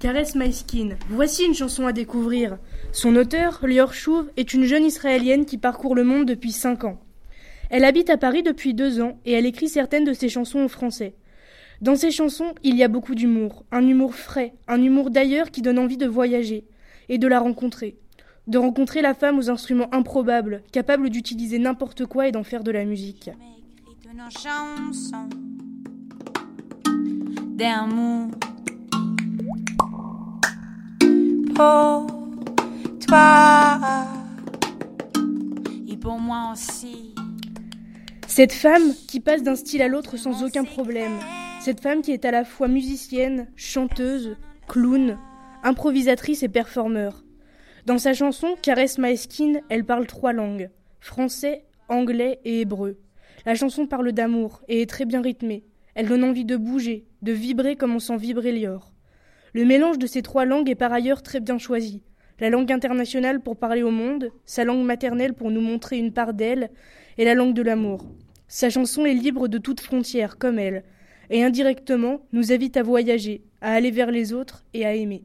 Caresse My Skin. Voici une chanson à découvrir. Son auteur, Lior Chouv, est une jeune israélienne qui parcourt le monde depuis 5 ans. Elle habite à Paris depuis deux ans et elle écrit certaines de ses chansons en français. Dans ses chansons, il y a beaucoup d'humour, un humour frais, un humour d'ailleurs qui donne envie de voyager et de la rencontrer. De rencontrer la femme aux instruments improbables, capable d'utiliser n'importe quoi et d'en faire de la musique. Pour toi et pour moi aussi. Cette femme qui passe d'un style à l'autre sans aucun problème. Cette femme qui est à la fois musicienne, chanteuse, clown, improvisatrice et performeur. Dans sa chanson Caresse My Skin, elle parle trois langues français, anglais et hébreu. La chanson parle d'amour et est très bien rythmée. Elle donne envie de bouger, de vibrer comme on sent vibrer Lior. Le mélange de ces trois langues est par ailleurs très bien choisi. La langue internationale pour parler au monde, sa langue maternelle pour nous montrer une part d'elle, et la langue de l'amour. Sa chanson est libre de toute frontière, comme elle, et indirectement nous invite à voyager, à aller vers les autres et à aimer.